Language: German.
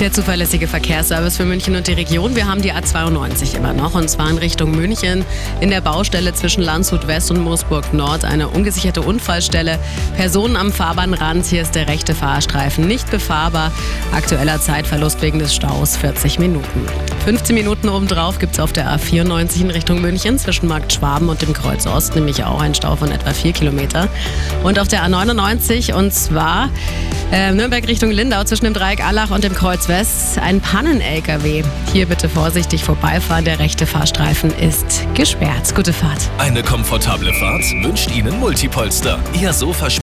Der zuverlässige Verkehrsservice für München und die Region. Wir haben die A92 immer noch und zwar in Richtung München. In der Baustelle zwischen Landshut West und Moosburg Nord eine ungesicherte Unfallstelle. Personen am Fahrbahnrand. Hier ist der rechte Fahrstreifen nicht befahrbar. Aktueller Zeitverlust wegen des Staus 40 Minuten. 15 Minuten obendrauf gibt es auf der A94 in Richtung München zwischen Markt Schwaben und dem Kreuz Ost, nämlich auch einen Stau von etwa 4 Kilometer. Und auf der A99 und zwar äh, Nürnberg Richtung Lindau zwischen dem Dreieck Allach und dem Kreuz West ein Pannen-LKW. Hier bitte vorsichtig vorbeifahren. Der rechte Fahrstreifen ist gesperrt. Gute Fahrt. Eine komfortable Fahrt wünscht Ihnen Multipolster. Ihr Sofa